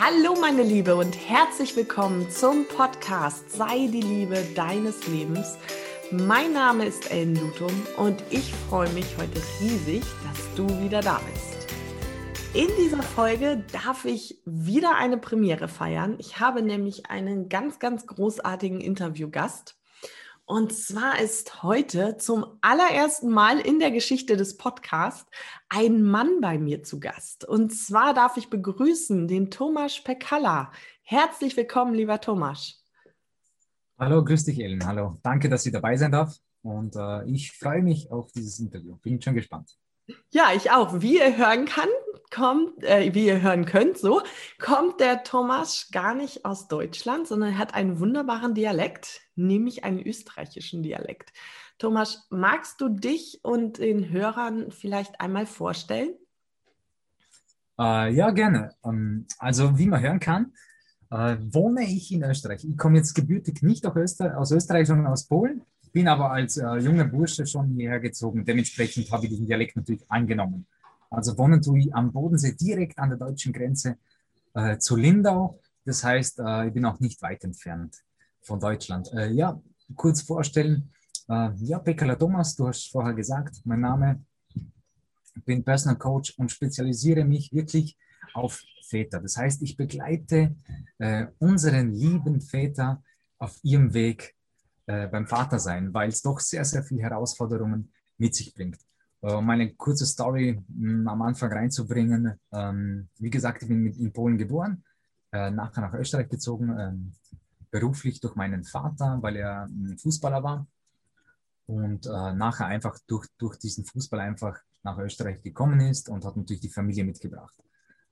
Hallo meine Liebe und herzlich willkommen zum Podcast Sei die Liebe deines Lebens. Mein Name ist Ellen Lutum und ich freue mich heute riesig, dass du wieder da bist. In dieser Folge darf ich wieder eine Premiere feiern. Ich habe nämlich einen ganz, ganz großartigen Interviewgast. Und zwar ist heute zum allerersten Mal in der Geschichte des Podcasts ein Mann bei mir zu Gast. Und zwar darf ich begrüßen den Thomas Pekalla. Herzlich willkommen, lieber Thomas. Hallo, grüß dich, Ellen. Hallo, danke, dass ich dabei sein darf. Und äh, ich freue mich auf dieses Interview. Bin schon gespannt. Ja, ich auch. Wie ihr hören kann, kommt, äh, wie ihr hören könnt, so kommt der Thomas gar nicht aus Deutschland, sondern er hat einen wunderbaren Dialekt, nämlich einen österreichischen Dialekt. Thomas, magst du dich und den Hörern vielleicht einmal vorstellen? Äh, ja, gerne. Ähm, also, wie man hören kann, äh, wohne ich in Österreich. Ich komme jetzt gebürtig nicht aus Österreich, aus Österreich, sondern aus Polen, bin aber als äh, junger Bursche schon hierher gezogen. Dementsprechend habe ich diesen Dialekt natürlich angenommen. Also ich am Bodensee direkt an der deutschen Grenze äh, zu Lindau. Das heißt, äh, ich bin auch nicht weit entfernt von Deutschland. Äh, ja, kurz vorstellen. Äh, ja, Pekala Thomas, du hast vorher gesagt, mein Name. Ich bin Personal Coach und spezialisiere mich wirklich auf Väter. Das heißt, ich begleite äh, unseren lieben Väter auf ihrem Weg äh, beim Vatersein, weil es doch sehr, sehr viele Herausforderungen mit sich bringt. Äh, um eine kurze Story hm, am Anfang reinzubringen. Ähm, wie gesagt, ich bin in Polen geboren, äh, nachher nach Österreich gezogen, ähm, beruflich durch meinen Vater, weil er hm, Fußballer war. Und äh, nachher einfach durch, durch diesen Fußball einfach nach Österreich gekommen ist und hat natürlich die Familie mitgebracht.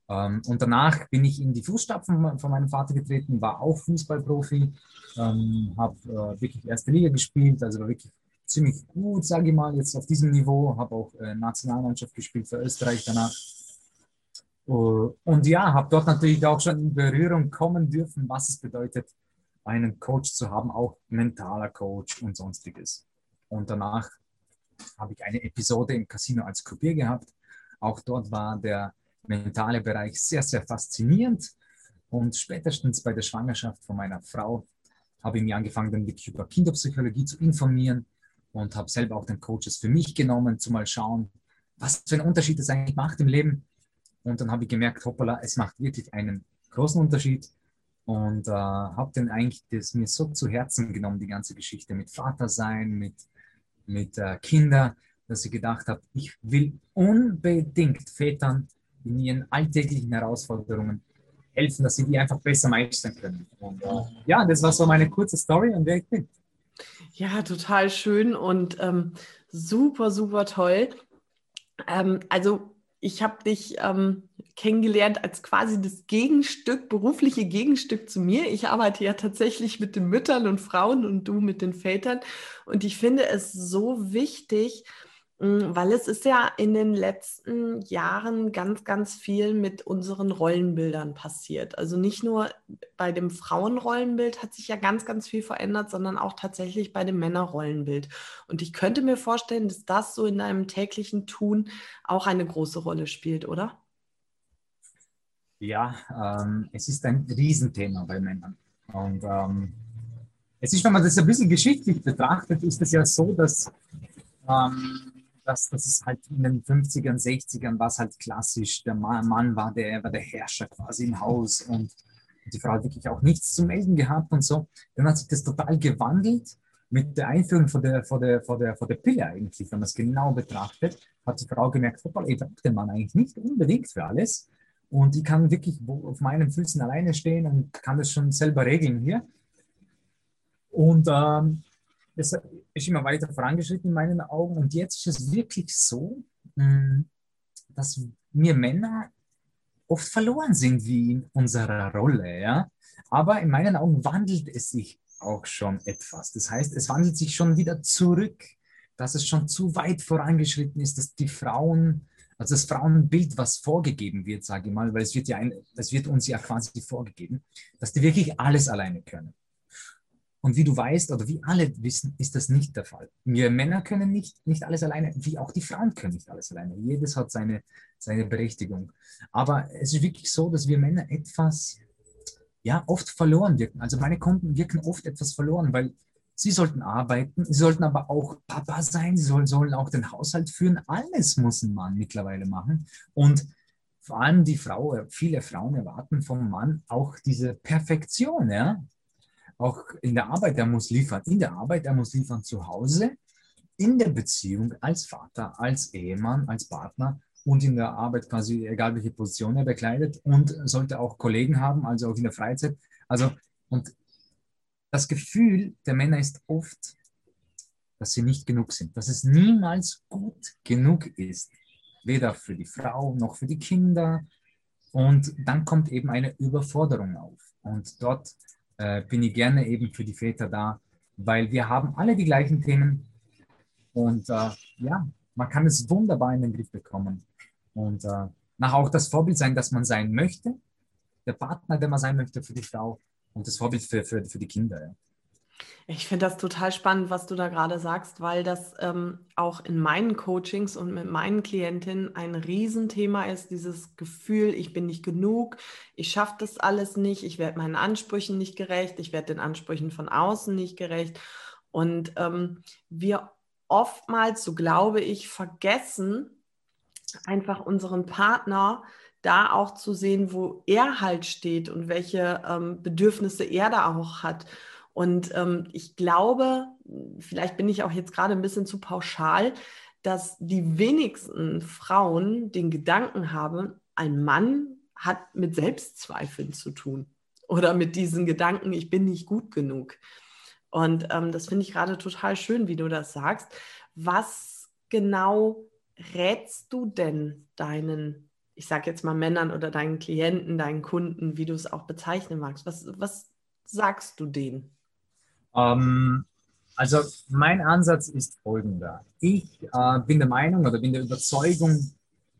Ähm, und danach bin ich in die Fußstapfen von meinem Vater getreten, war auch Fußballprofi, habe wirklich erste Liga gespielt, also war wirklich ziemlich gut, sage ich mal, jetzt auf diesem Niveau. Habe auch äh, Nationalmannschaft gespielt für Österreich danach. Uh, und ja, habe dort natürlich auch schon in Berührung kommen dürfen, was es bedeutet, einen Coach zu haben, auch mentaler Coach und sonstiges. Und danach habe ich eine Episode im Casino als Kopier gehabt. Auch dort war der mentale Bereich sehr, sehr faszinierend. Und spätestens bei der Schwangerschaft von meiner Frau habe ich mir angefangen, dann wirklich über Kinderpsychologie zu informieren und habe selber auch den Coaches für mich genommen, zu mal schauen, was für einen Unterschied das eigentlich macht im Leben. Und dann habe ich gemerkt, hoppala, es macht wirklich einen großen Unterschied und äh, habe dann eigentlich das mir so zu Herzen genommen, die ganze Geschichte mit Vater sein, mit, mit äh, Kinder, dass ich gedacht habe, ich will unbedingt Vätern in ihren alltäglichen Herausforderungen helfen, dass sie die einfach besser meistern können. Und äh, ja, das war so meine kurze Story und wer ich bin. Ja, total schön und ähm, super, super toll. Ähm, also ich habe dich ähm, kennengelernt als quasi das Gegenstück, berufliche Gegenstück zu mir. Ich arbeite ja tatsächlich mit den Müttern und Frauen und du mit den Vätern. Und ich finde es so wichtig, weil es ist ja in den letzten Jahren ganz, ganz viel mit unseren Rollenbildern passiert. Also nicht nur bei dem Frauenrollenbild hat sich ja ganz, ganz viel verändert, sondern auch tatsächlich bei dem Männerrollenbild. Und ich könnte mir vorstellen, dass das so in deinem täglichen Tun auch eine große Rolle spielt, oder? Ja, ähm, es ist ein Riesenthema bei Männern. Und ähm, es ist, wenn man das ein bisschen geschichtlich betrachtet, ist es ja so, dass ähm, dass, dass es halt in den 50ern, 60ern war es halt klassisch. Der Mann, war, der, war der Herrscher quasi im Haus und die Frau hat wirklich auch nichts zu melden gehabt und so. Dann hat sich das total gewandelt mit der Einführung von der, von der, von der, von der Pille eigentlich, wenn man es genau betrachtet, hat die Frau gemerkt, ich brauche den Mann eigentlich nicht unbedingt für alles. Und ich kann wirklich auf meinen Füßen alleine stehen und kann das schon selber regeln hier. Und ähm, es ist immer weiter vorangeschritten in meinen Augen. Und jetzt ist es wirklich so, mm, dass wir Männer oft verloren sind wie in unserer Rolle. Ja? Aber in meinen Augen wandelt es sich auch schon etwas. Das heißt, es wandelt sich schon wieder zurück, dass es schon zu weit vorangeschritten ist, dass die Frauen, also das Frauenbild, was vorgegeben wird, sage ich mal, weil es wird ja ein, es wird uns ja quasi vorgegeben, dass die wirklich alles alleine können. Und wie du weißt oder wie alle wissen, ist das nicht der Fall. Wir Männer können nicht, nicht alles alleine, wie auch die Frauen können nicht alles alleine. Jedes hat seine, seine Berechtigung. Aber es ist wirklich so, dass wir Männer etwas, ja, oft verloren wirken. Also meine Kunden wirken oft etwas verloren, weil sie sollten arbeiten, sie sollten aber auch Papa sein, sie sollen, sollen auch den Haushalt führen. Alles muss ein Mann mittlerweile machen. Und vor allem die Frau, viele Frauen erwarten vom Mann auch diese Perfektion, ja auch in der Arbeit, er muss liefern. In der Arbeit, er muss liefern zu Hause, in der Beziehung als Vater, als Ehemann, als Partner und in der Arbeit quasi, egal welche Position er bekleidet und sollte auch Kollegen haben, also auch in der Freizeit. Also, und das Gefühl der Männer ist oft, dass sie nicht genug sind, dass es niemals gut genug ist, weder für die Frau noch für die Kinder. Und dann kommt eben eine Überforderung auf. Und dort äh, bin ich gerne eben für die Väter da, weil wir haben alle die gleichen Themen und äh, ja, man kann es wunderbar in den Griff bekommen und äh, nach auch das Vorbild sein, das man sein möchte, der Partner, der man sein möchte für die Frau und das Vorbild für, für, für die Kinder. Ja. Ich finde das total spannend, was du da gerade sagst, weil das ähm, auch in meinen Coachings und mit meinen Klientinnen ein Riesenthema ist, dieses Gefühl, ich bin nicht genug, ich schaffe das alles nicht, ich werde meinen Ansprüchen nicht gerecht, ich werde den Ansprüchen von außen nicht gerecht. Und ähm, wir oftmals, so glaube ich, vergessen, einfach unseren Partner da auch zu sehen, wo er halt steht und welche ähm, Bedürfnisse er da auch hat. Und ähm, ich glaube, vielleicht bin ich auch jetzt gerade ein bisschen zu pauschal, dass die wenigsten Frauen den Gedanken haben, ein Mann hat mit Selbstzweifeln zu tun oder mit diesen Gedanken, ich bin nicht gut genug. Und ähm, das finde ich gerade total schön, wie du das sagst. Was genau rätst du denn deinen, ich sage jetzt mal Männern oder deinen Klienten, deinen Kunden, wie du es auch bezeichnen magst? Was, was sagst du denen? Ähm, also mein Ansatz ist folgender. Ich äh, bin der Meinung oder bin der Überzeugung,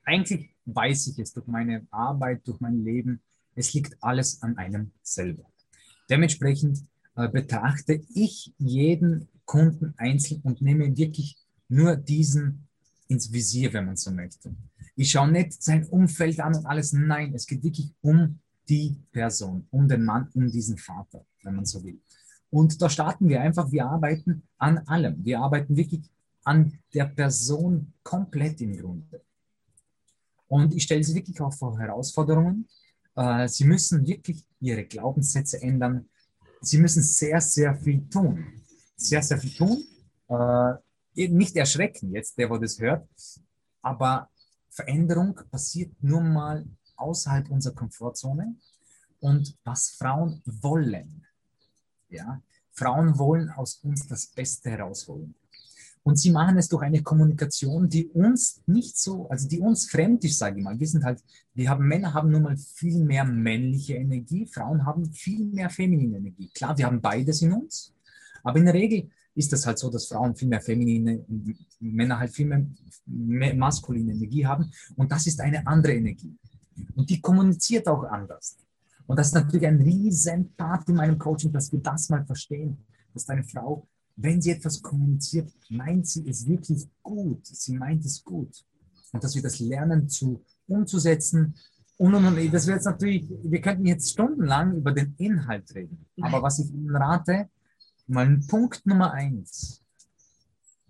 eigentlich weiß ich es durch meine Arbeit, durch mein Leben, es liegt alles an einem selber. Dementsprechend äh, betrachte ich jeden Kunden einzeln und nehme wirklich nur diesen ins Visier, wenn man so möchte. Ich schaue nicht sein Umfeld an und alles. Nein, es geht wirklich um die Person, um den Mann, um diesen Vater, wenn man so will. Und da starten wir einfach, wir arbeiten an allem. Wir arbeiten wirklich an der Person komplett im Grunde. Und ich stelle sie wirklich auch vor Herausforderungen. Äh, sie müssen wirklich ihre Glaubenssätze ändern. Sie müssen sehr, sehr viel tun. Sehr, sehr viel tun. Äh, nicht erschrecken jetzt, der, wo das hört. Aber Veränderung passiert nur mal außerhalb unserer Komfortzone. Und was Frauen wollen, ja? Frauen wollen aus uns das Beste herausholen. Und sie machen es durch eine Kommunikation, die uns nicht so, also die uns fremd ist, sage ich mal. Wir sind halt, wir haben, Männer haben nun mal viel mehr männliche Energie, Frauen haben viel mehr feminine Energie. Klar, wir haben beides in uns, aber in der Regel ist das halt so, dass Frauen viel mehr feminine, Männer halt viel mehr, mehr maskuline Energie haben. Und das ist eine andere Energie. Und die kommuniziert auch anders. Und das ist natürlich ein riesen Part in meinem Coaching, dass wir das mal verstehen, dass deine Frau, wenn sie etwas kommuniziert, meint sie es wirklich gut. Sie meint es gut. Und dass wir das lernen zu umzusetzen. Und, und, und das wird jetzt natürlich, wir könnten jetzt stundenlang über den Inhalt reden. Aber was ich Ihnen rate, mal Punkt Nummer eins.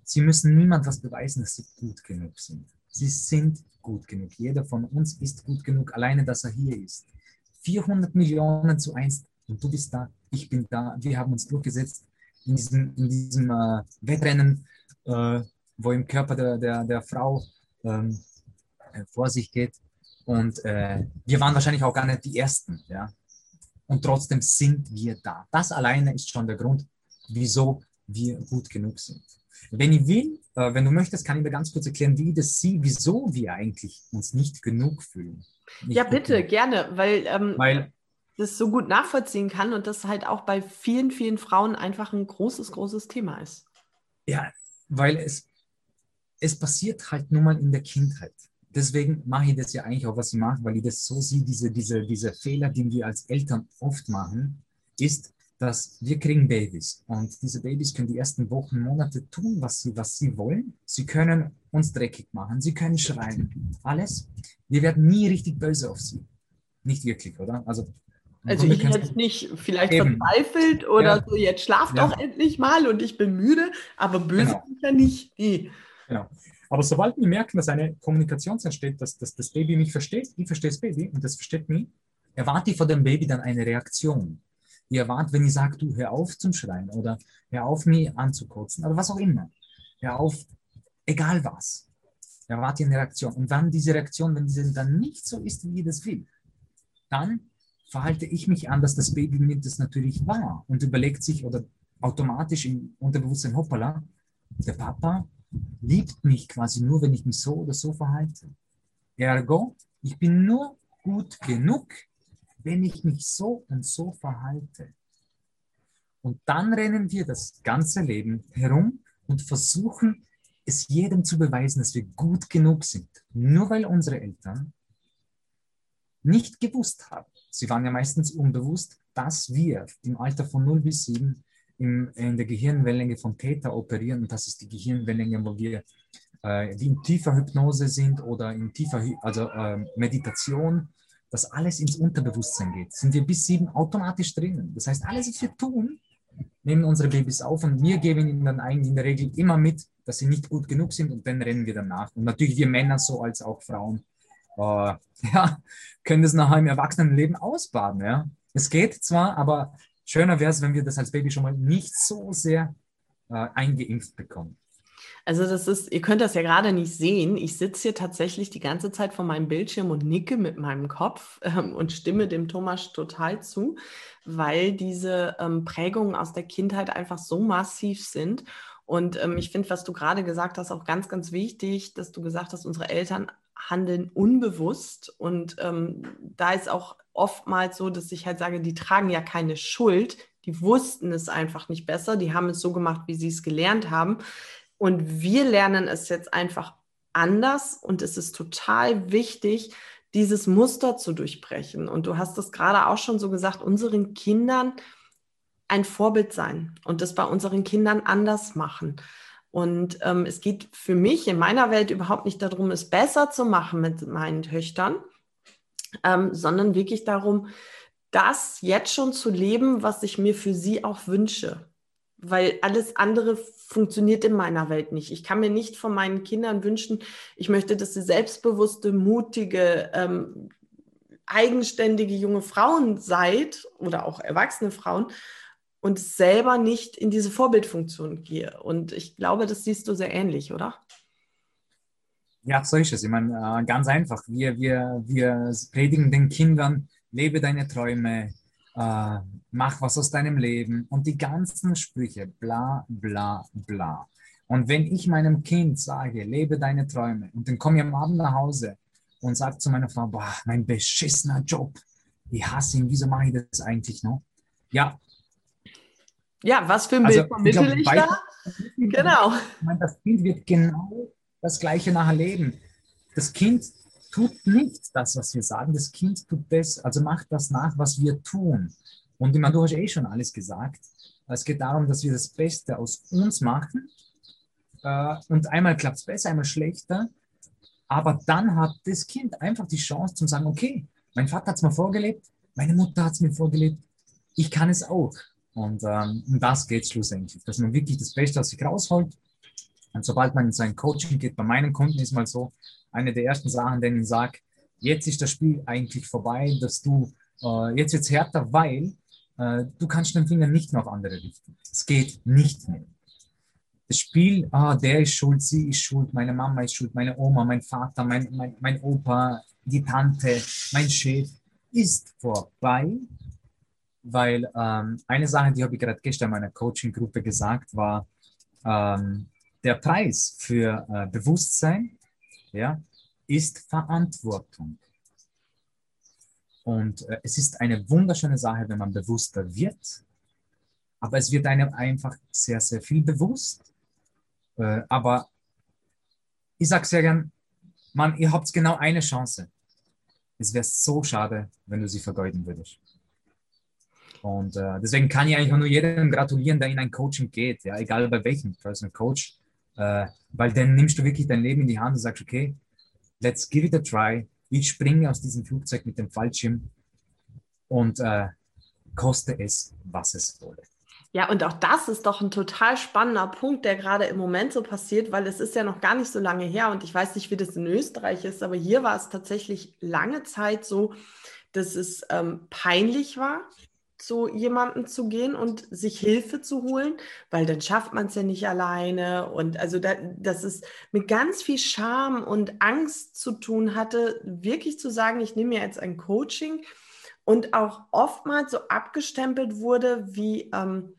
Sie müssen niemand was beweisen, dass sie gut genug sind. Sie sind gut genug. Jeder von uns ist gut genug, alleine, dass er hier ist. 400 Millionen zu 1 und du bist da, ich bin da, wir haben uns durchgesetzt in diesem, in diesem äh, Wettrennen, äh, wo im Körper der, der, der Frau ähm, äh, vor sich geht. Und äh, wir waren wahrscheinlich auch gar nicht die Ersten, ja. Und trotzdem sind wir da. Das alleine ist schon der Grund, wieso wir gut genug sind. Wenn ich will, äh, wenn du möchtest, kann ich dir ganz kurz erklären, wie das sie, wieso wir eigentlich uns nicht genug fühlen. Ja, bitte, genug. gerne, weil, ähm, weil das so gut nachvollziehen kann und das halt auch bei vielen, vielen Frauen einfach ein großes, großes Thema ist. Ja, weil es, es passiert halt nur mal in der Kindheit. Deswegen mache ich das ja eigentlich auch, was ich mache, weil ich das so sehe, diese, diese, diese Fehler, die wir als Eltern oft machen, ist, dass wir kriegen Babys und diese Babys können die ersten Wochen, Monate tun, was sie, was sie wollen. Sie können uns dreckig machen, sie können schreien, alles. Wir werden nie richtig böse auf sie. Nicht wirklich, oder? Also, also ich jetzt nicht vielleicht eben. verzweifelt oder ja. so, jetzt schlaf ja. doch endlich mal und ich bin müde, aber böse genau. bin ich ja nicht. Nee. Genau. Aber sobald wir merken, dass eine Kommunikation entsteht, dass, dass das Baby mich versteht, ich verstehe das Baby und das versteht mich, erwarte ich von dem Baby dann eine Reaktion. Ich erwarte, wenn ich sage, du hör auf zum Schreien oder hör auf, mich anzukotzen oder was auch immer. Hör auf, egal was. Erwarte eine Reaktion. Und wenn diese Reaktion, wenn diese dann nicht so ist, wie ich das will, dann verhalte ich mich an, dass das Baby mir das natürlich war und überlegt sich oder automatisch im Unterbewusstsein, hoppala, der Papa liebt mich quasi nur, wenn ich mich so oder so verhalte. Ergo, ich bin nur gut genug, wenn ich mich so und so verhalte. Und dann rennen wir das ganze Leben herum und versuchen, es jedem zu beweisen, dass wir gut genug sind. Nur weil unsere Eltern nicht gewusst haben, sie waren ja meistens unbewusst, dass wir im Alter von 0 bis 7 im, in der Gehirnwellenlänge von Theta operieren. Und das ist die Gehirnwellenlänge, wo wir äh, wie in tiefer Hypnose sind oder in tiefer also, äh, Meditation dass alles ins Unterbewusstsein geht, sind wir bis sieben automatisch drinnen. Das heißt, alles, was wir tun, nehmen unsere Babys auf und wir geben ihnen dann eigentlich in der Regel immer mit, dass sie nicht gut genug sind und dann rennen wir danach. Und natürlich wir Männer so als auch Frauen äh, ja, können das nachher im Erwachsenenleben ausbaden. Ja. Es geht zwar, aber schöner wäre es, wenn wir das als Baby schon mal nicht so sehr äh, eingeimpft bekommen. Also das ist, ihr könnt das ja gerade nicht sehen. Ich sitze hier tatsächlich die ganze Zeit vor meinem Bildschirm und nicke mit meinem Kopf ähm, und stimme dem Thomas total zu, weil diese ähm, Prägungen aus der Kindheit einfach so massiv sind. Und ähm, ich finde, was du gerade gesagt hast, auch ganz, ganz wichtig, dass du gesagt hast, unsere Eltern handeln unbewusst. Und ähm, da ist auch oftmals so, dass ich halt sage, die tragen ja keine Schuld. Die wussten es einfach nicht besser. Die haben es so gemacht, wie sie es gelernt haben. Und wir lernen es jetzt einfach anders und es ist total wichtig, dieses Muster zu durchbrechen. Und du hast es gerade auch schon so gesagt, unseren Kindern ein Vorbild sein und das bei unseren Kindern anders machen. Und ähm, es geht für mich in meiner Welt überhaupt nicht darum, es besser zu machen mit meinen Töchtern, ähm, sondern wirklich darum, das jetzt schon zu leben, was ich mir für sie auch wünsche weil alles andere funktioniert in meiner Welt nicht. Ich kann mir nicht von meinen Kindern wünschen, ich möchte, dass sie selbstbewusste, mutige, ähm, eigenständige junge Frauen seid oder auch erwachsene Frauen und selber nicht in diese Vorbildfunktion gehe. Und ich glaube, das siehst du sehr ähnlich, oder? Ja, so ist es. Ich meine, äh, ganz einfach. Wir, wir, wir predigen den Kindern, lebe deine Träume, äh, mach was aus deinem Leben und die ganzen Sprüche, bla, bla, bla. Und wenn ich meinem Kind sage, lebe deine Träume und dann komme ich am Abend nach Hause und sage zu meiner Frau, boah, mein beschissener Job, ich hasse ihn, wieso mache ich das eigentlich noch? Ja. Ja, was für ein also, Bild vermittle ich, ich da? Genau. Ich meine, das Kind wird genau das Gleiche nachher leben. Das Kind tut nicht das, was wir sagen. Das Kind tut das, also macht das nach, was wir tun. Und ich meine, du hast eh schon alles gesagt. Es geht darum, dass wir das Beste aus uns machen. Äh, und einmal klappt es besser, einmal schlechter. Aber dann hat das Kind einfach die Chance zu sagen, okay, mein Vater hat es mir vorgelebt, meine Mutter hat es mir vorgelebt, ich kann es auch. Und ähm, um das geht es schlussendlich, dass man wirklich das Beste aus sich rausholt. Und sobald man in sein Coaching geht, bei meinen Kunden ist mal so, eine der ersten Sachen, denen ich sage, jetzt ist das Spiel eigentlich vorbei, dass du, äh, jetzt wird härter, weil äh, du kannst den Finger nicht mehr auf andere richten. Es geht nicht mehr. Das Spiel, ah, der ist schuld, sie ist schuld, meine Mama ist schuld, meine Oma, mein Vater, mein, mein, mein Opa, die Tante, mein Chef, ist vorbei, weil ähm, eine Sache, die habe ich gerade gestern in meiner Coaching-Gruppe gesagt, war, ähm, der Preis für äh, Bewusstsein ja, ist Verantwortung. Und äh, es ist eine wunderschöne Sache, wenn man bewusster wird, aber es wird einem einfach sehr, sehr viel bewusst. Äh, aber ich sage sehr gern, Mann, ihr habt genau eine Chance. Es wäre so schade, wenn du sie vergeuden würdest. Und äh, deswegen kann ich eigentlich nur jedem gratulieren, der in ein Coaching geht, ja, egal bei welchem Personal Coach, äh, weil dann nimmst du wirklich dein Leben in die Hand und sagst, okay, let's give it a try. Ich springe aus diesem Flugzeug mit dem Fallschirm und äh, koste es, was es wolle. Ja, und auch das ist doch ein total spannender Punkt, der gerade im Moment so passiert, weil es ist ja noch gar nicht so lange her und ich weiß nicht, wie das in Österreich ist, aber hier war es tatsächlich lange Zeit so, dass es ähm, peinlich war, zu jemandem zu gehen und sich Hilfe zu holen, weil dann schafft man es ja nicht alleine. Und also da, dass es mit ganz viel Scham und Angst zu tun hatte, wirklich zu sagen, ich nehme mir jetzt ein Coaching und auch oftmals so abgestempelt wurde wie ähm,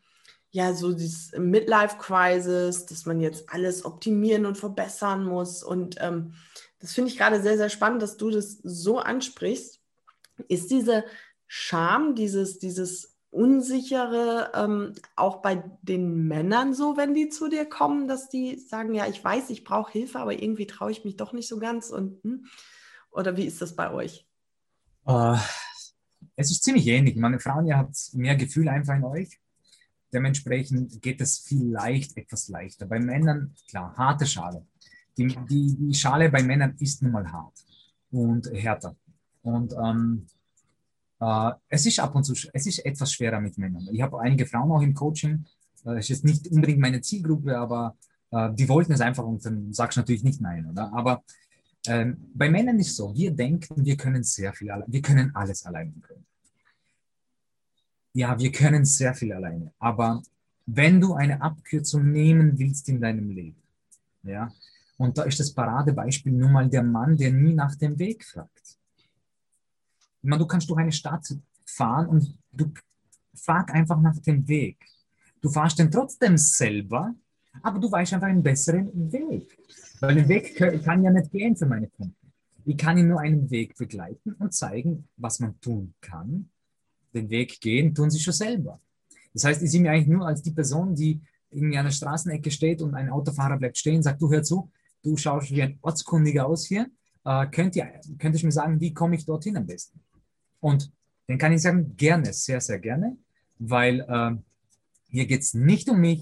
ja so dieses Midlife-Crisis, dass man jetzt alles optimieren und verbessern muss. Und ähm, das finde ich gerade sehr, sehr spannend, dass du das so ansprichst. Ist diese Scham, dieses, dieses Unsichere ähm, auch bei den Männern so, wenn die zu dir kommen, dass die sagen, ja, ich weiß, ich brauche Hilfe, aber irgendwie traue ich mich doch nicht so ganz. Und, hm? Oder wie ist das bei euch? Uh, es ist ziemlich ähnlich. Meine Frauen ja hat mehr Gefühl einfach in euch. Dementsprechend geht es vielleicht etwas leichter. Bei Männern, klar, harte Schale. Die, die, die Schale bei Männern ist nun mal hart und härter. Und ähm, äh, es ist ab und zu, es ist etwas schwerer mit Männern. Ich habe einige Frauen auch im Coaching. Das äh, ist jetzt nicht unbedingt meine Zielgruppe, aber äh, die wollten es einfach und dann sagst du natürlich nicht nein, oder? Aber ähm, bei Männern ist es so, wir denken, wir können sehr viel, wir können alles alleine können. Ja, wir können sehr viel alleine. Aber wenn du eine Abkürzung nehmen willst in deinem Leben, ja, und da ist das Paradebeispiel nun mal der Mann, der nie nach dem Weg fragt. Ich meine, du kannst durch eine Stadt fahren und du frag einfach nach dem Weg. Du fahrst dann trotzdem selber, aber du weißt einfach einen besseren Weg. Weil den Weg kann ja nicht gehen für meine Kunden. Ich kann ihnen nur einen Weg begleiten und zeigen, was man tun kann. Den Weg gehen tun sie schon selber. Das heißt, ich sehe mich eigentlich nur als die Person, die in einer Straßenecke steht und ein Autofahrer bleibt stehen sagt, du hör zu, du schaust wie ein Ortskundiger aus hier. Äh, könnt, ihr, könnt ihr mir sagen, wie komme ich dorthin am besten? Und dann kann ich sagen, gerne, sehr, sehr gerne, weil äh, hier geht es nicht um mich.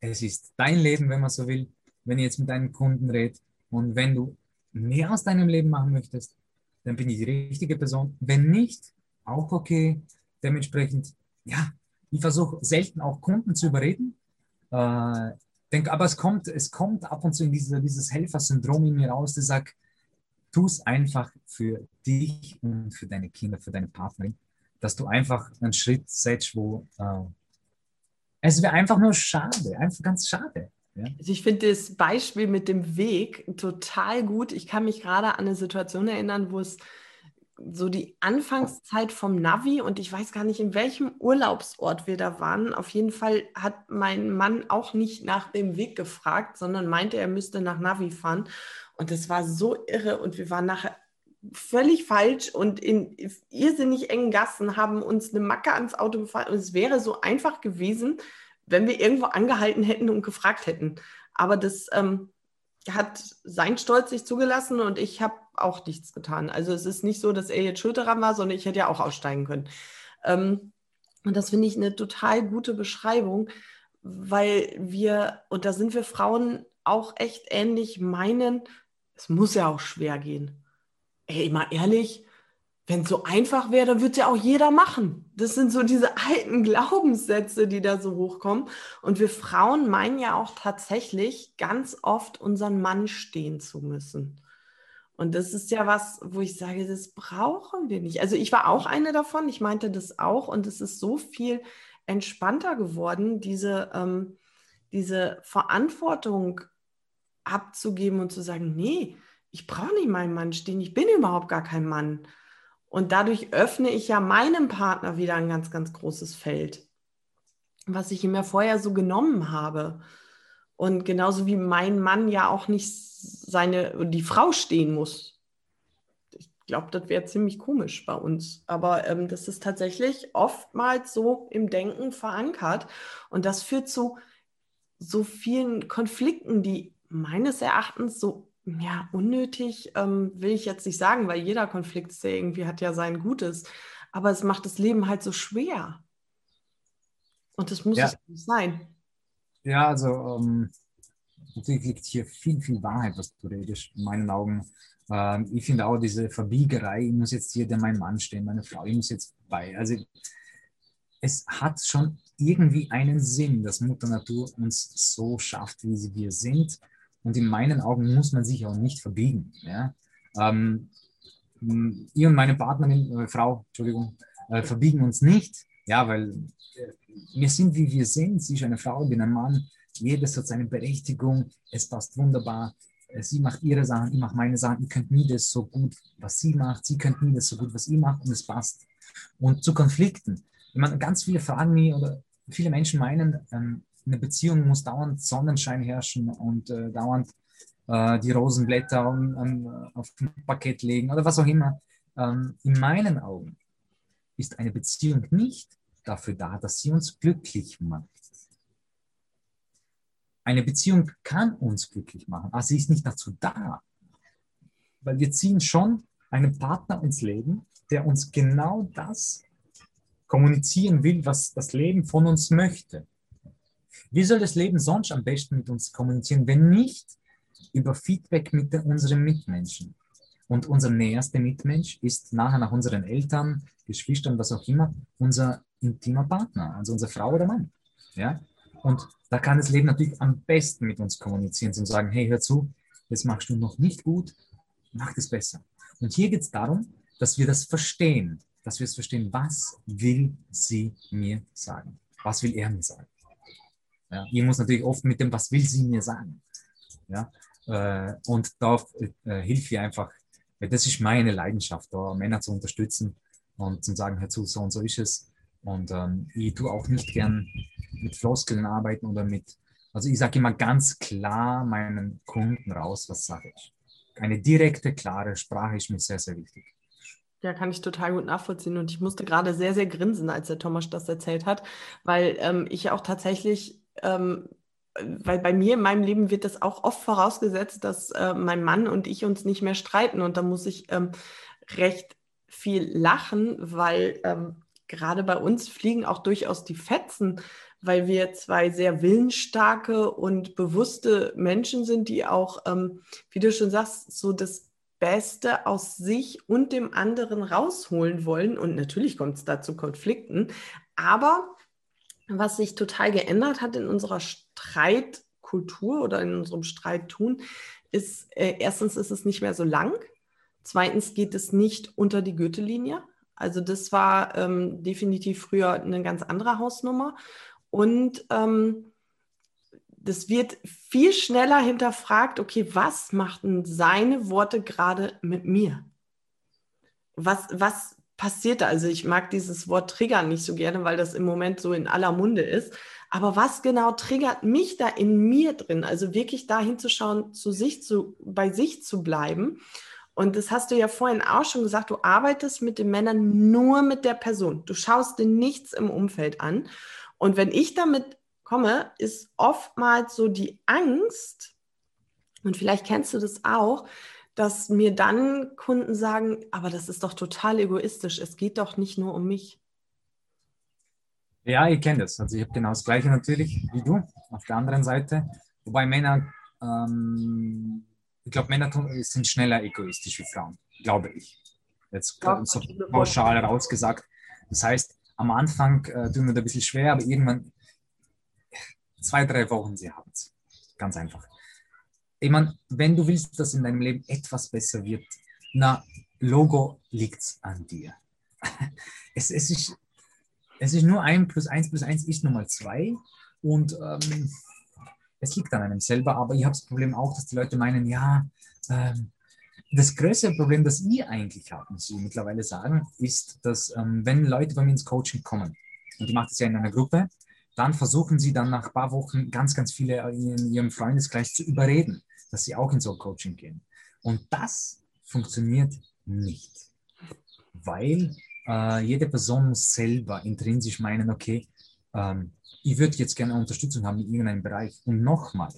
Es ist dein Leben, wenn man so will, wenn ich jetzt mit deinen Kunden rede. Und wenn du mehr aus deinem Leben machen möchtest, dann bin ich die richtige Person. Wenn nicht, auch okay. Dementsprechend, ja, ich versuche selten auch Kunden zu überreden. Äh, denk, aber es kommt, es kommt ab und zu in diese, dieses Helfersyndrom in mir raus, der sagt, tu es einfach für dich und für deine Kinder, für deine Partnerin, dass du einfach einen Schritt setzt, wo äh, es wäre einfach nur schade, einfach ganz schade. Ja? Also ich finde das Beispiel mit dem Weg total gut. Ich kann mich gerade an eine Situation erinnern, wo es so die Anfangszeit vom Navi und ich weiß gar nicht, in welchem Urlaubsort wir da waren. Auf jeden Fall hat mein Mann auch nicht nach dem Weg gefragt, sondern meinte, er müsste nach Navi fahren. Und das war so irre und wir waren nachher völlig falsch und in irrsinnig engen Gassen haben uns eine Macke ans Auto gefahren. Und es wäre so einfach gewesen, wenn wir irgendwo angehalten hätten und gefragt hätten. Aber das ähm, hat sein Stolz nicht zugelassen und ich habe auch nichts getan. Also es ist nicht so, dass er jetzt schuld daran war, sondern ich hätte ja auch aussteigen können. Ähm, und das finde ich eine total gute Beschreibung, weil wir, und da sind wir Frauen auch echt ähnlich, meinen, es muss ja auch schwer gehen. Ey, mal ehrlich, wenn es so einfach wäre, dann würde es ja auch jeder machen. Das sind so diese alten Glaubenssätze, die da so hochkommen. Und wir Frauen meinen ja auch tatsächlich ganz oft unseren Mann stehen zu müssen. Und das ist ja was, wo ich sage, das brauchen wir nicht. Also ich war auch eine davon, ich meinte das auch und es ist so viel entspannter geworden, diese, ähm, diese Verantwortung abzugeben und zu sagen, nee, ich brauche nicht meinen Mann stehen, ich bin überhaupt gar kein Mann. Und dadurch öffne ich ja meinem Partner wieder ein ganz, ganz großes Feld, was ich ihm ja vorher so genommen habe. Und genauso wie mein Mann ja auch nicht seine, die Frau stehen muss. Ich glaube, das wäre ziemlich komisch bei uns. Aber ähm, das ist tatsächlich oftmals so im Denken verankert. Und das führt zu so vielen Konflikten, die meines Erachtens so ja, unnötig ähm, will ich jetzt nicht sagen, weil jeder Konflikt irgendwie hat ja sein Gutes. aber es macht das Leben halt so schwer. Und das muss Ja. es nicht sein. Ja, also ähm, natürlich liegt hier viel, viel Wahrheit, was du redest, in meinen Augen. Ähm, ich finde auch diese Verbiegerei, ich muss jetzt hier der mein Mann stehen, meine Frau, ich muss jetzt bei. Also es hat schon irgendwie einen Sinn, dass Mutter Natur uns so schafft, wie sie wir sind. Und in meinen Augen muss man sich auch nicht verbiegen. Ja? Ähm, mh, ich und meine Partnerin, äh, Frau, Entschuldigung, äh, verbiegen uns nicht. Ja, weil äh, wir sind, wie wir sind. Sie ist eine Frau, ich bin ein Mann. Jedes hat seine Berechtigung. Es passt wunderbar. Äh, Sie macht ihre Sachen, ich mache meine Sachen. Ihr könnt nie das so gut, was sie macht. Sie könnt nie das so gut, was ich mache. Und es passt. Und zu Konflikten. Ich meine, ganz viele fragen mich oder viele Menschen meinen, ähm, eine Beziehung muss dauernd Sonnenschein herrschen und äh, dauernd äh, die Rosenblätter um, um, auf ein Parkett legen oder was auch immer. Ähm, in meinen Augen ist eine Beziehung nicht dafür da, dass sie uns glücklich macht. Eine Beziehung kann uns glücklich machen, aber sie ist nicht dazu da. Weil wir ziehen schon einen Partner ins Leben, der uns genau das kommunizieren will, was das Leben von uns möchte. Wie soll das Leben sonst am besten mit uns kommunizieren, wenn nicht über Feedback mit unseren Mitmenschen? Und unser näherster Mitmensch ist nachher nach unseren Eltern, Geschwistern, was auch immer, unser intimer Partner, also unsere Frau oder Mann. Ja? Und da kann das Leben natürlich am besten mit uns kommunizieren und sagen, hey, hör zu, das machst du noch nicht gut, mach das besser. Und hier geht es darum, dass wir das verstehen, dass wir es verstehen, was will sie mir sagen? Was will er mir sagen? Ja, ich muss natürlich oft mit dem, was will sie mir sagen? Ja, äh, und da äh, hilft mir einfach, weil das ist meine Leidenschaft, da Männer zu unterstützen und zu sagen, hör zu, so und so ist es. Und ähm, ich tue auch nicht gern mit Floskeln arbeiten oder mit, also ich sage immer ganz klar meinen Kunden raus, was Sache ist. Eine direkte, klare Sprache ist mir sehr, sehr wichtig. Ja, kann ich total gut nachvollziehen. Und ich musste gerade sehr, sehr grinsen, als der Thomas das erzählt hat, weil ähm, ich auch tatsächlich, ähm, weil bei mir in meinem Leben wird das auch oft vorausgesetzt, dass äh, mein Mann und ich uns nicht mehr streiten. Und da muss ich ähm, recht viel lachen, weil ähm, gerade bei uns fliegen auch durchaus die Fetzen, weil wir zwei sehr willensstarke und bewusste Menschen sind, die auch, ähm, wie du schon sagst, so das Beste aus sich und dem anderen rausholen wollen. Und natürlich kommt es da zu Konflikten. Aber was sich total geändert hat in unserer Streitkultur oder in unserem Streittun, ist äh, erstens ist es nicht mehr so lang. Zweitens geht es nicht unter die Gürtellinie. Also das war ähm, definitiv früher eine ganz andere Hausnummer. Und ähm, das wird viel schneller hinterfragt, okay, was machten seine Worte gerade mit mir? Was, was passiert da? Also ich mag dieses Wort triggern nicht so gerne, weil das im Moment so in aller Munde ist. Aber was genau triggert mich da in mir drin? Also wirklich da hinzuschauen, zu sich zu, bei sich zu bleiben. Und das hast du ja vorhin auch schon gesagt, du arbeitest mit den Männern nur mit der Person. Du schaust dir nichts im Umfeld an. Und wenn ich damit komme, ist oftmals so die Angst, und vielleicht kennst du das auch, dass mir dann Kunden sagen, aber das ist doch total egoistisch, es geht doch nicht nur um mich. Ja, ich kenne das. Also ich habe genau das Gleiche natürlich wie du auf der anderen Seite. Wobei Männer, ähm, ich glaube, Männer sind schneller egoistisch wie Frauen, glaube ich. Jetzt Ja, so pauschal rausgesagt. Das heißt, am Anfang äh, tun wir da ein bisschen schwer, aber irgendwann zwei, drei Wochen, sie haben es. Ganz einfach. Ich meine, wenn du willst, dass in deinem Leben etwas besser wird, na, Logo liegt an dir. Es, es, ist, es ist nur ein plus eins plus eins ist nun mal zwei und ähm, es liegt an einem selber, aber ich habe das Problem auch, dass die Leute meinen, ja, ähm, das größere Problem, das ihr eigentlich habt, muss ich mittlerweile sagen, ist, dass ähm, wenn Leute bei mir ins Coaching kommen, und die macht es ja in einer Gruppe, dann versuchen sie dann nach ein paar Wochen ganz, ganz viele in ihrem Freundeskreis zu überreden, dass sie auch in so ein Coaching gehen. Und das funktioniert nicht, weil äh, jede Person muss selber intrinsisch meinen, okay, ähm, ich würde jetzt gerne Unterstützung haben in irgendeinem Bereich. Und nochmal,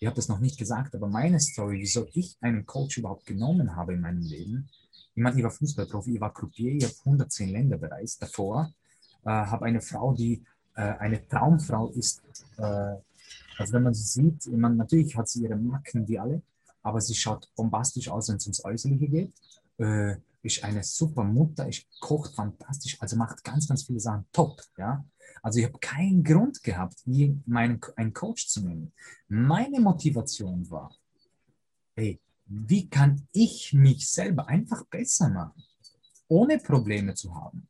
ich habe das noch nicht gesagt, aber meine Story, wieso ich einen Coach überhaupt genommen habe in meinem Leben, Ich meine, ich war Fußballprofi, ich war Croupier, ich habe 110 Länder bereist davor, äh, habe eine Frau, die äh, eine Traumfrau ist. Äh, also wenn man sie sieht, ich natürlich hat sie ihre Macken, wie alle, aber sie schaut bombastisch aus, wenn es ums Äußerliche geht. Äh, ist eine super Mutter, ist, kocht fantastisch, also macht ganz, ganz viele Sachen top. Ja? Also ich habe keinen Grund gehabt, meinen, einen Coach zu nehmen. Meine Motivation war, hey, wie kann ich mich selber einfach besser machen, ohne Probleme zu haben?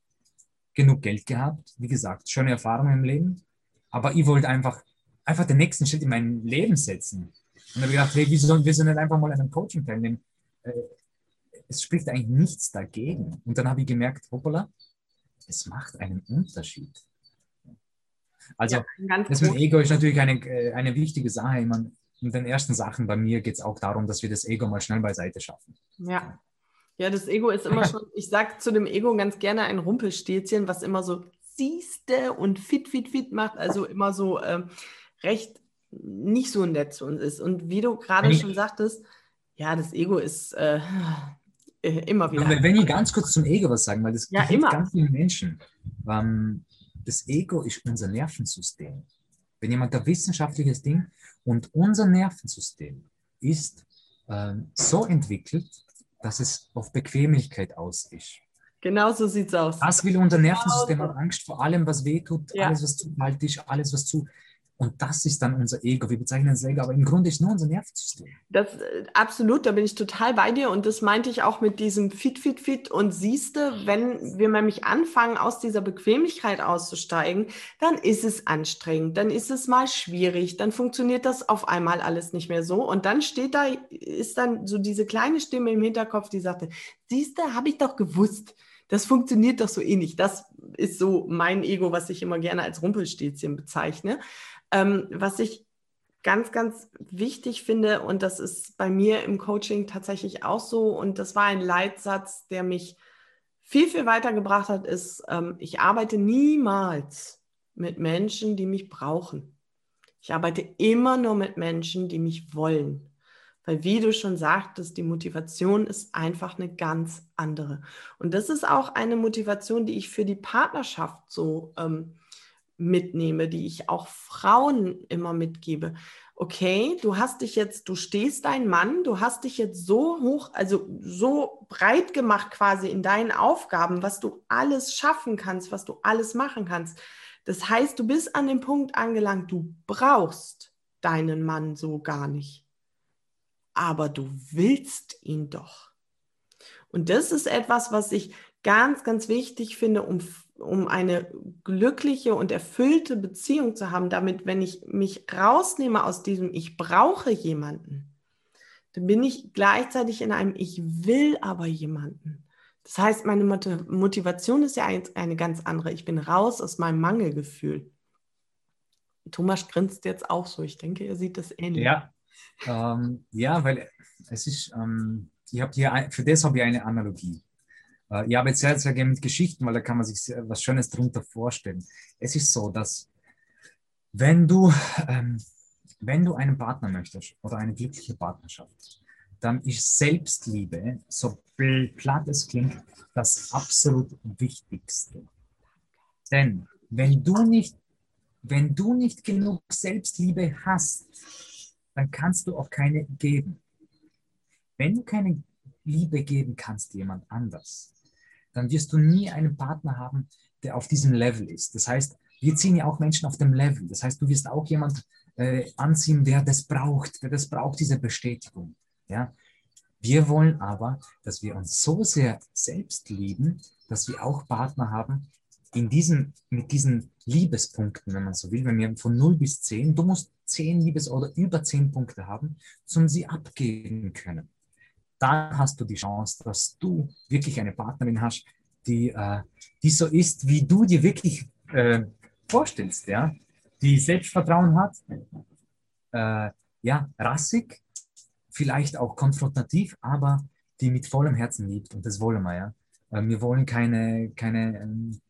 Genug Geld gehabt, wie gesagt, schöne Erfahrungen im Leben, aber ich wollte einfach, einfach den nächsten Schritt in mein Leben setzen. Und habe gedacht, hey, wieso, wieso nicht einfach mal an einem Coaching teilnehmen? Äh, es spricht eigentlich nichts dagegen. Und dann habe ich gemerkt, hoppala, es macht einen Unterschied. Also, ja, das mit Ego ist natürlich eine, äh, eine wichtige Sache. Meine, in den ersten Sachen bei mir geht es auch darum, dass wir das Ego mal schnell beiseite schaffen. Ja. Ja, das Ego ist immer schon, ich sage zu dem Ego ganz gerne ein Rumpelstilzchen, was immer so siehste und fit, fit, fit macht, also immer so ähm, recht nicht so nett zu uns ist. Und wie du gerade schon sagtest, ja, das Ego ist äh, immer wieder. Wenn ich ganz kurz zum Ego was sagen, weil das ja, immer. ganz vielen Menschen. Ähm, das Ego ist unser Nervensystem. Wenn jemand ein wissenschaftliches Ding und unser Nervensystem ist äh, so entwickelt, dass es auf Bequemlichkeit aus ist. Genau so sieht es aus. Das will unser Nervensystem genau so. Angst vor allem, was wehtut, ja. alles, was zu kalt ist, alles, was zu und das ist dann unser Ego. Wir bezeichnen es Ego, aber im Grunde ist nur unser Nervensystem. Das äh, absolut, da bin ich total bei dir. Und das meinte ich auch mit diesem Fit, Fit, Fit. Und siehste, wenn wir nämlich anfangen, aus dieser Bequemlichkeit auszusteigen, dann ist es anstrengend, dann ist es mal schwierig, dann funktioniert das auf einmal alles nicht mehr so. Und dann steht da, ist dann so diese kleine Stimme im Hinterkopf, die sagte, siehste, habe ich doch gewusst. Das funktioniert doch so ähnlich. Das ist so mein Ego, was ich immer gerne als Rumpelstilzchen bezeichne. Ähm, was ich ganz, ganz wichtig finde, und das ist bei mir im Coaching tatsächlich auch so, und das war ein Leitsatz, der mich viel, viel weitergebracht hat, ist, ähm, ich arbeite niemals mit Menschen, die mich brauchen. Ich arbeite immer nur mit Menschen, die mich wollen. Weil wie du schon sagtest, die Motivation ist einfach eine ganz andere. Und das ist auch eine Motivation, die ich für die Partnerschaft so ähm, mitnehme, die ich auch Frauen immer mitgebe. Okay, du hast dich jetzt, du stehst dein Mann, du hast dich jetzt so hoch, also so breit gemacht quasi in deinen Aufgaben, was du alles schaffen kannst, was du alles machen kannst. Das heißt, du bist an dem Punkt angelangt, du brauchst deinen Mann so gar nicht. Aber du willst ihn doch. Und das ist etwas, was ich ganz, ganz wichtig finde, um um eine glückliche und erfüllte Beziehung zu haben, damit, wenn ich mich rausnehme aus diesem Ich brauche jemanden, dann bin ich gleichzeitig in einem Ich will aber jemanden. Das heißt, meine Motivation ist ja eine ganz andere. Ich bin raus aus meinem Mangelgefühl. Thomas grinst jetzt auch so. Ich denke, er sieht das ähnlich. Ja, ähm, ja weil es ist, ähm, ich habe hier, für das habe ich eine Analogie. Äh, ich jetzt sehr, sehr gerne mit Geschichten, weil da kann man sich was Schönes darunter vorstellen. Es ist so, dass wenn du, ähm, wenn du einen Partner möchtest oder eine glückliche Partnerschaft, dann ist Selbstliebe, so platt es klingt, das absolut Wichtigste. Denn wenn du nicht, wenn du nicht genug Selbstliebe hast, dann kannst du auch keine geben. Wenn du keine Liebe geben kannst, jemand anders, dann wirst du nie einen Partner haben, der auf diesem Level ist. Das heißt, wir ziehen ja auch Menschen auf dem Level. Das heißt, du wirst auch jemand äh, anziehen, der das braucht, der das braucht, diese Bestätigung. Ja? Wir wollen aber, dass wir uns so sehr selbst lieben, dass wir auch Partner haben in diesen, mit diesen Liebespunkten, wenn man so will, wenn wir von 0 bis 10, du musst 10 Liebes- oder über 10 Punkte haben, zum sie abgeben können dann hast du die Chance, dass du wirklich eine Partnerin hast, die, äh, die so ist, wie du dir wirklich äh, vorstellst, ja, die Selbstvertrauen hat, äh, ja, rassig, vielleicht auch konfrontativ, aber die mit vollem Herzen liebt und das wollen wir, ja. Äh, wir wollen keine, keine, ähm,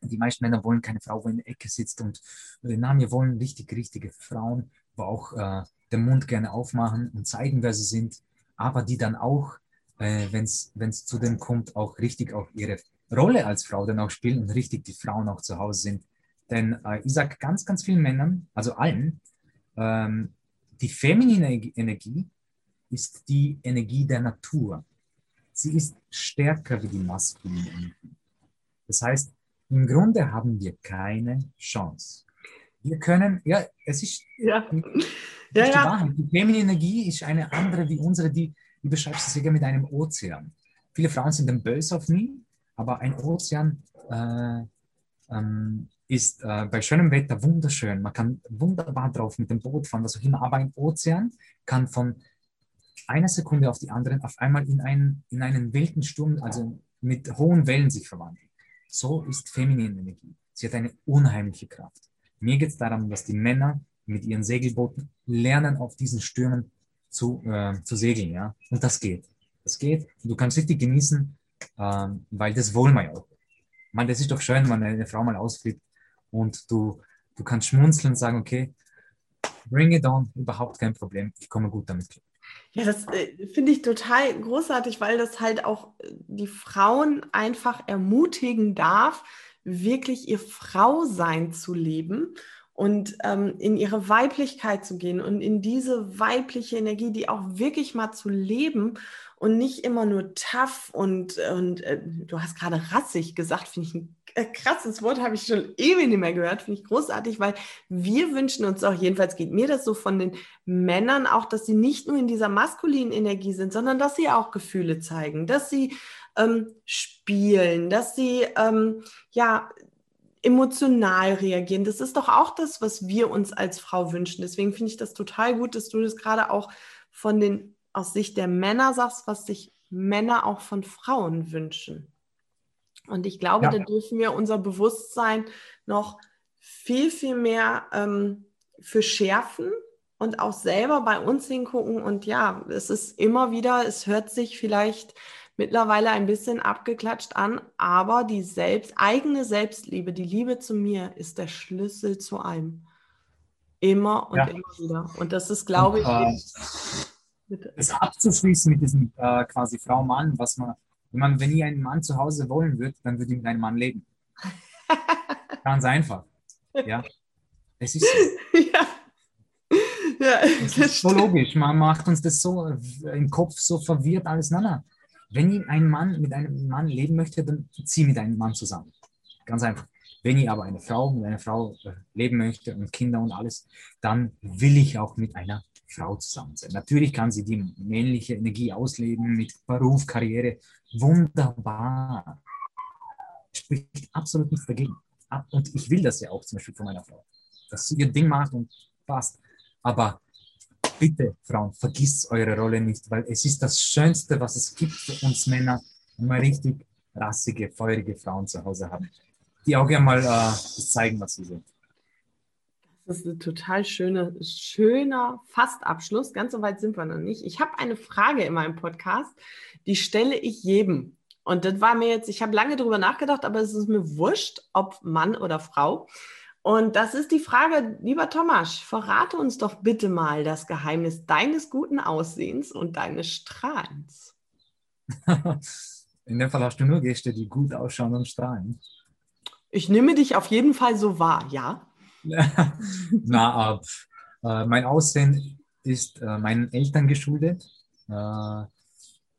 die meisten Männer wollen keine Frau, die in der Ecke sitzt und äh, na, wir wollen richtig, richtige Frauen, wo auch äh, den Mund gerne aufmachen und zeigen, wer sie sind, aber die dann auch äh, wenn es zu dem kommt, auch richtig auch ihre Rolle als Frau dann auch spielen und richtig die Frauen auch zu Hause sind. Denn äh, ich sage ganz, ganz vielen Männern, also allen, ähm, die feminine Energie ist die Energie der Natur. Sie ist stärker wie die maskuline Energie. Das heißt, im Grunde haben wir keine Chance. Wir können, ja, es ist, ja. Ja, ja. Die, die feminine Energie ist eine andere wie unsere, die, die beschreibst du sogar mit einem Ozean. Viele Frauen sind dann böse auf mich, aber ein Ozean äh, ähm, ist äh, bei schönem Wetter wunderschön. Man kann wunderbar drauf mit dem Boot fahren, was auch immer. Aber ein Ozean kann von einer Sekunde auf die andere auf einmal in einen, in einen wilden Sturm, also mit hohen Wellen sich verwandeln. So ist feminine Energie. Sie hat eine unheimliche Kraft. Mir geht es darum, dass die Männer mit ihren Segelbooten lernen, auf diesen Stürmen zu, äh, zu segeln. Ja? Und das geht. Das geht. Du kannst richtig genießen, ähm, weil das wollen wir ja auch. Man, das ist doch schön, wenn eine Frau mal ausflippt und du, du kannst schmunzeln und sagen, okay, bring it on, überhaupt kein Problem, ich komme gut damit klar. Ja, das äh, finde ich total großartig, weil das halt auch äh, die Frauen einfach ermutigen darf, wirklich ihr Frausein zu leben und ähm, in ihre Weiblichkeit zu gehen und in diese weibliche Energie, die auch wirklich mal zu leben und nicht immer nur tough und, und äh, du hast gerade rassig gesagt, finde ich ein äh, krasses Wort, habe ich schon ewig nicht mehr gehört, finde ich großartig, weil wir wünschen uns auch, jedenfalls geht mir das so von den Männern auch, dass sie nicht nur in dieser maskulinen Energie sind, sondern dass sie auch Gefühle zeigen, dass sie ähm, spielen, dass sie ähm, ja emotional reagieren. Das ist doch auch das, was wir uns als Frau wünschen. Deswegen finde ich das total gut, dass du das gerade auch von den aus Sicht der Männer sagst, was sich Männer auch von Frauen wünschen. Und ich glaube, ja. da dürfen wir unser Bewusstsein noch viel, viel mehr ähm, für schärfen und auch selber bei uns hingucken. Und ja, es ist immer wieder, es hört sich vielleicht mittlerweile ein bisschen abgeklatscht an, aber die selbst, eigene Selbstliebe, die Liebe zu mir ist der Schlüssel zu allem. Immer und ja. immer wieder. Und das ist, glaube ich. Äh, das abzuschließen mit diesem äh, quasi Frau-Mann, was man, wenn man, wenn ihr einen Mann zu Hause wollen würdet, dann würde ich mit einem Mann leben. Ganz einfach. Ja. Es ist so. ja. Ja, das, das ist so logisch. Man macht uns das so im Kopf so verwirrt alles. Nein, nein. Wenn ein Mann mit einem Mann leben möchte, dann zieh mit einem Mann zusammen. Ganz einfach. Wenn ich aber eine Frau mit einer Frau äh, leben möchte und Kinder und alles, dann will ich auch mit einer Frau zusammen sein. Natürlich kann sie die männliche Energie ausleben mit Beruf, Karriere. Wunderbar. Spricht absolut nichts dagegen. Und ich will das ja auch zum Beispiel von meiner Frau, dass sie ihr Ding macht und passt. Aber bitte, Frauen, vergisst eure Rolle nicht, weil es ist das Schönste, was es gibt für uns Männer, wenn wir richtig rassige, feurige Frauen zu Hause haben, die auch gerne mal äh, zeigen, was sie sind. Das ist ein total schöner, schöner Fastabschluss. Ganz so weit sind wir noch nicht. Ich habe eine Frage in meinem Podcast, die stelle ich jedem. Und das war mir jetzt, ich habe lange darüber nachgedacht, aber es ist mir wurscht, ob Mann oder Frau. Und das ist die Frage, lieber Thomas, verrate uns doch bitte mal das Geheimnis deines guten Aussehens und deines Strahlens. In dem Fall hast du nur Gäste, die gut ausschauen und strahlen. Ich nehme dich auf jeden Fall so wahr, ja? Na, äh, mein Aussehen ist äh, meinen Eltern geschuldet. Äh,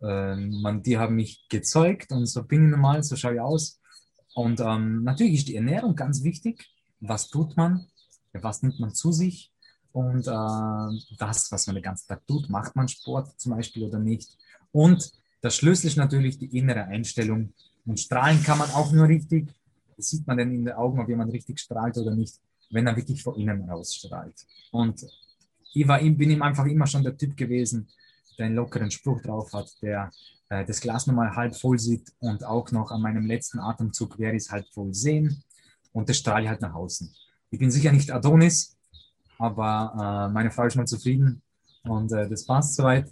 ähm, man, die haben mich gezeugt und so bin ich normal, so schaue ich aus. Und ähm, natürlich ist die Ernährung ganz wichtig was tut man, was nimmt man zu sich und äh, das, was man den ganzen Tag tut, macht man Sport zum Beispiel oder nicht. Und das Schlüssel ist natürlich die innere Einstellung. Und strahlen kann man auch nur richtig, das sieht man dann in den Augen, ob jemand richtig strahlt oder nicht, wenn er wirklich von innen rausstrahlt. Und ich war, bin ihm einfach immer schon der Typ gewesen, der einen lockeren Spruch drauf hat, der äh, das Glas nochmal halb voll sieht und auch noch an meinem letzten Atemzug wäre es halb voll sehen und das strahle ich halt nach außen. Ich bin sicher nicht Adonis, aber äh, meine Frau ist mal zufrieden und äh, das passt soweit.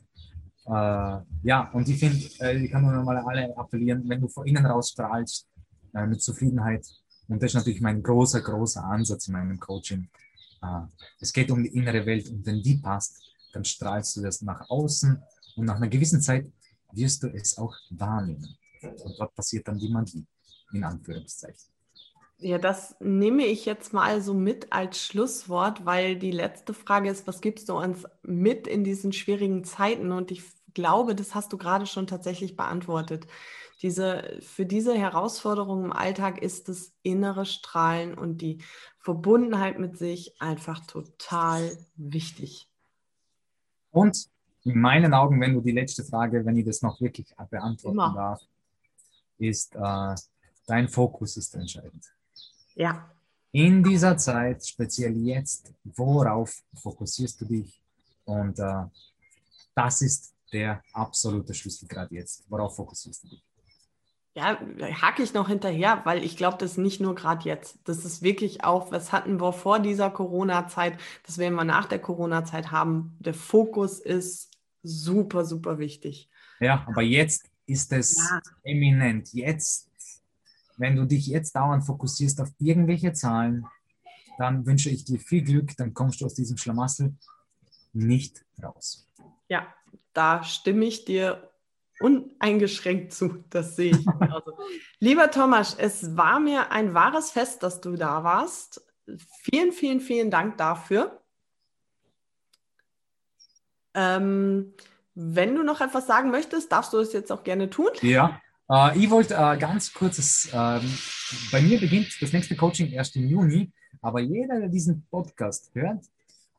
Äh, ja, und ich finde, äh, ich kann nur mal alle appellieren, wenn du von innen raus strahlst, äh, mit Zufriedenheit, und das ist natürlich mein großer, großer Ansatz in meinem Coaching. Äh, es geht um die innere Welt und wenn die passt, dann strahlst du das nach außen und nach einer gewissen Zeit wirst du es auch wahrnehmen. Und dort passiert dann die Magie, in Anführungszeichen. Ja, das nehme ich jetzt mal so mit als Schlusswort, weil die letzte Frage ist, was gibst du uns mit in diesen schwierigen Zeiten? Und ich glaube, das hast du gerade schon tatsächlich beantwortet. Diese, für diese Herausforderung im Alltag ist das innere Strahlen und die Verbundenheit mit sich einfach total wichtig. Und in meinen Augen, wenn du die letzte Frage, wenn ich das noch wirklich beantworten Immer. darf, ist, äh, dein Fokus ist entscheidend. Ja. In dieser Zeit, speziell jetzt, worauf fokussierst du dich? Und äh, das ist der absolute Schlüssel gerade jetzt. Worauf fokussierst du dich? Ja, hake ich noch hinterher, weil ich glaube, das ist nicht nur gerade jetzt. Das ist wirklich auch, was hatten wir vor dieser Corona-Zeit, das werden wir nach der Corona-Zeit haben. Der Fokus ist super, super wichtig. Ja, aber jetzt ist es ja. eminent. Jetzt wenn du dich jetzt dauernd fokussierst auf irgendwelche Zahlen, dann wünsche ich dir viel Glück, dann kommst du aus diesem Schlamassel nicht raus. Ja, da stimme ich dir uneingeschränkt zu. Das sehe ich. Also. Lieber Thomas, es war mir ein wahres Fest, dass du da warst. Vielen, vielen, vielen Dank dafür. Ähm, wenn du noch etwas sagen möchtest, darfst du es jetzt auch gerne tun. Ja, äh, ich wollte äh, ganz kurzes, äh, bei mir beginnt das nächste Coaching erst im Juni, aber jeder, der diesen Podcast hört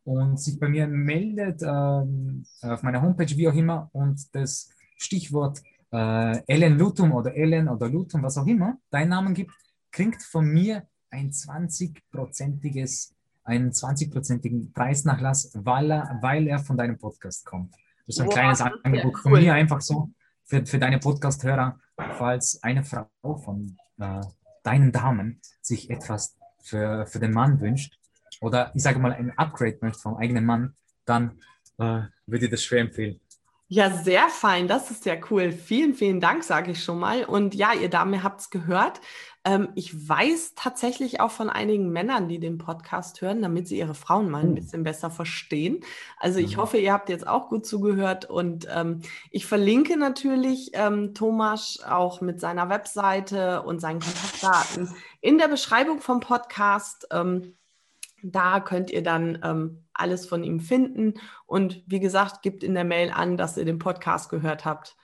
und sich bei mir meldet, ähm, auf meiner Homepage, wie auch immer, und das Stichwort äh, Ellen Lutum oder Ellen oder Lutum, was auch immer, deinen Namen gibt, kriegt von mir ein 20-prozentiges einen 20-prozentigen Preisnachlass, weil er, weil er von deinem Podcast kommt. Das ist ein wow, kleines Angebot von mir, einfach so für, für deine Podcast-Hörer falls eine Frau von äh, deinen Damen sich etwas für, für den Mann wünscht oder ich sage mal ein Upgrade möchte vom eigenen Mann, dann äh, würde ich das schwer empfehlen. Ja, sehr fein. Das ist ja cool. Vielen, vielen Dank, sage ich schon mal. Und ja, ihr Damen, ihr habt es gehört. Ähm, ich weiß tatsächlich auch von einigen Männern, die den Podcast hören, damit sie ihre Frauen mal ein oh. bisschen besser verstehen. Also ich hoffe, ihr habt jetzt auch gut zugehört. Und ähm, ich verlinke natürlich ähm, Thomas auch mit seiner Webseite und seinen Kontaktdaten in der Beschreibung vom Podcast. Ähm, da könnt ihr dann ähm, alles von ihm finden. Und wie gesagt, gebt in der Mail an, dass ihr den Podcast gehört habt.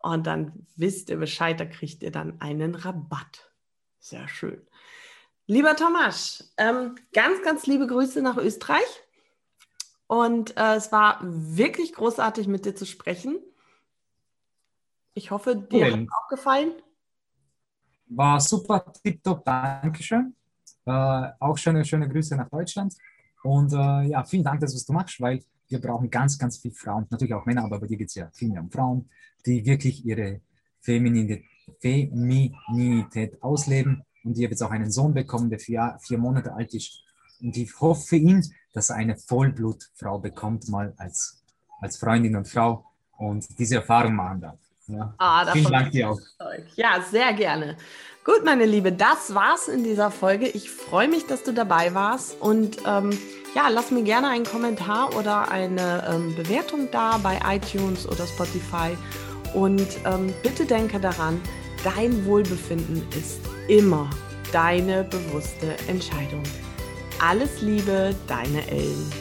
Und dann wisst ihr Bescheid, da kriegt ihr dann einen Rabatt. Sehr schön. Lieber Thomas, ähm, ganz, ganz liebe Grüße nach Österreich. Und äh, es war wirklich großartig, mit dir zu sprechen. Ich hoffe, dir hat es auch gefallen. War super, tipptopp, Dankeschön. Äh, auch schöne, schöne Grüße nach Deutschland. Und äh, ja, vielen Dank, dass was du machst, weil wir brauchen ganz, ganz viele Frauen, natürlich auch Männer, aber bei dir geht es ja viel mehr um Frauen, die wirklich ihre Femininität, Femininität ausleben. Und ich habe jetzt auch einen Sohn bekommen, der vier, vier Monate alt ist. Und ich hoffe für ihn, dass er eine Vollblutfrau bekommt, mal als, als Freundin und Frau und diese Erfahrung machen darf. Ja. Ah, Vielen Dank dir auch. Ja, sehr gerne. Gut, meine Liebe, das war's in dieser Folge. Ich freue mich, dass du dabei warst und ähm, ja, lass mir gerne einen Kommentar oder eine ähm, Bewertung da bei iTunes oder Spotify. Und ähm, bitte denke daran, dein Wohlbefinden ist immer deine bewusste Entscheidung. Alles Liebe, deine Ellen.